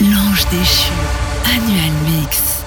L'ange déchu. Annual Mix.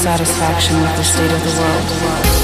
Dissatisfaction with the state of the world.